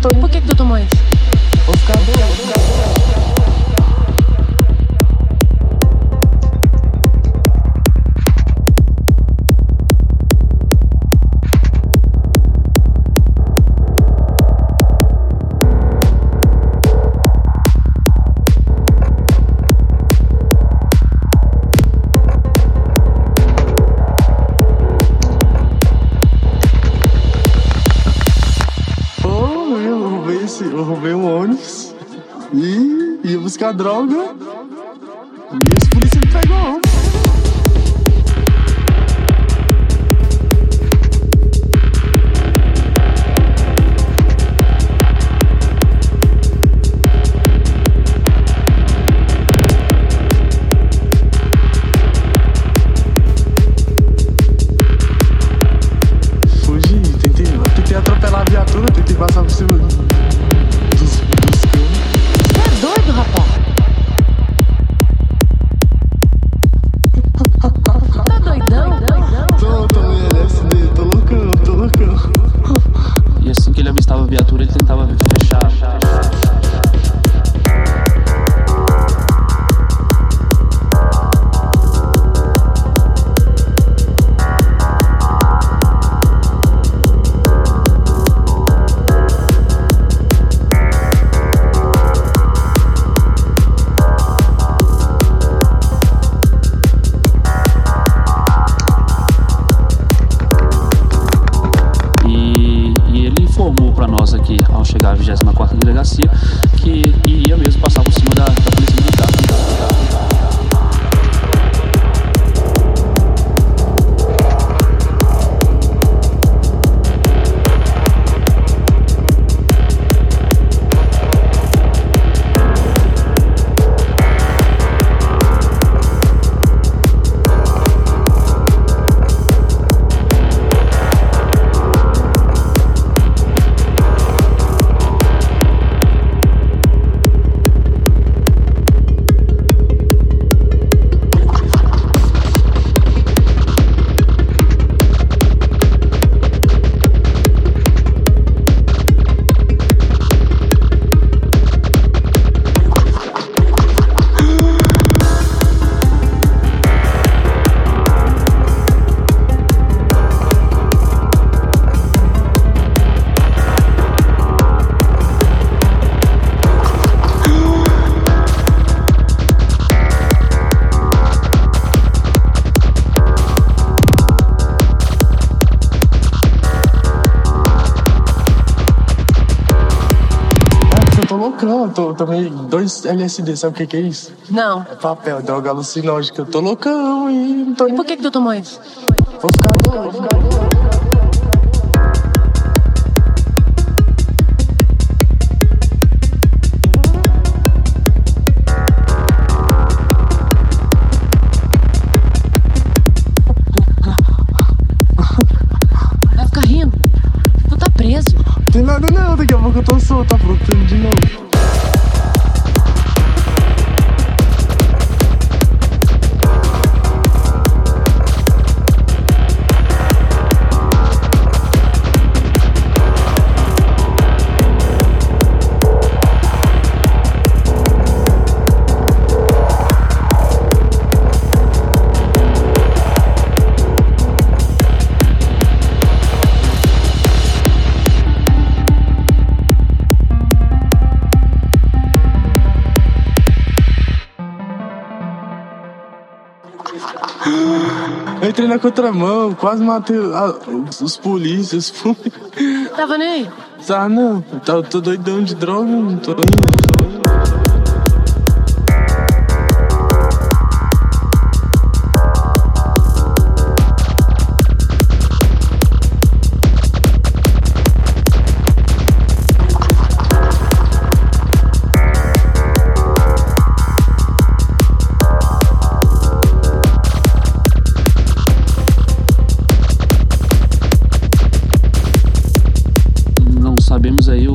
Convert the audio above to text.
tô. Por que, que tu tomou isso? E ia buscar droga. E os polícia me pegou. Para nós aqui, ao chegar à 24 delegacia, que ia mesmo passar por cima da, da polícia militar. Tô loucão, tô, tomei dois LSD, sabe o que que é isso? Não. É papel, droga alucinógena. Eu tô loucão e não tô E por que, que tu tomou isso? Vou ficar doido, vou ficar doido. Daqui a pouco eu tô solto, tá aprontando de novo. Eu entrei na contramão, quase matei a- os, os polícias. Tava nem aí. Tá, não. Eu tô doidão de droga, não tô indo. sabemos aí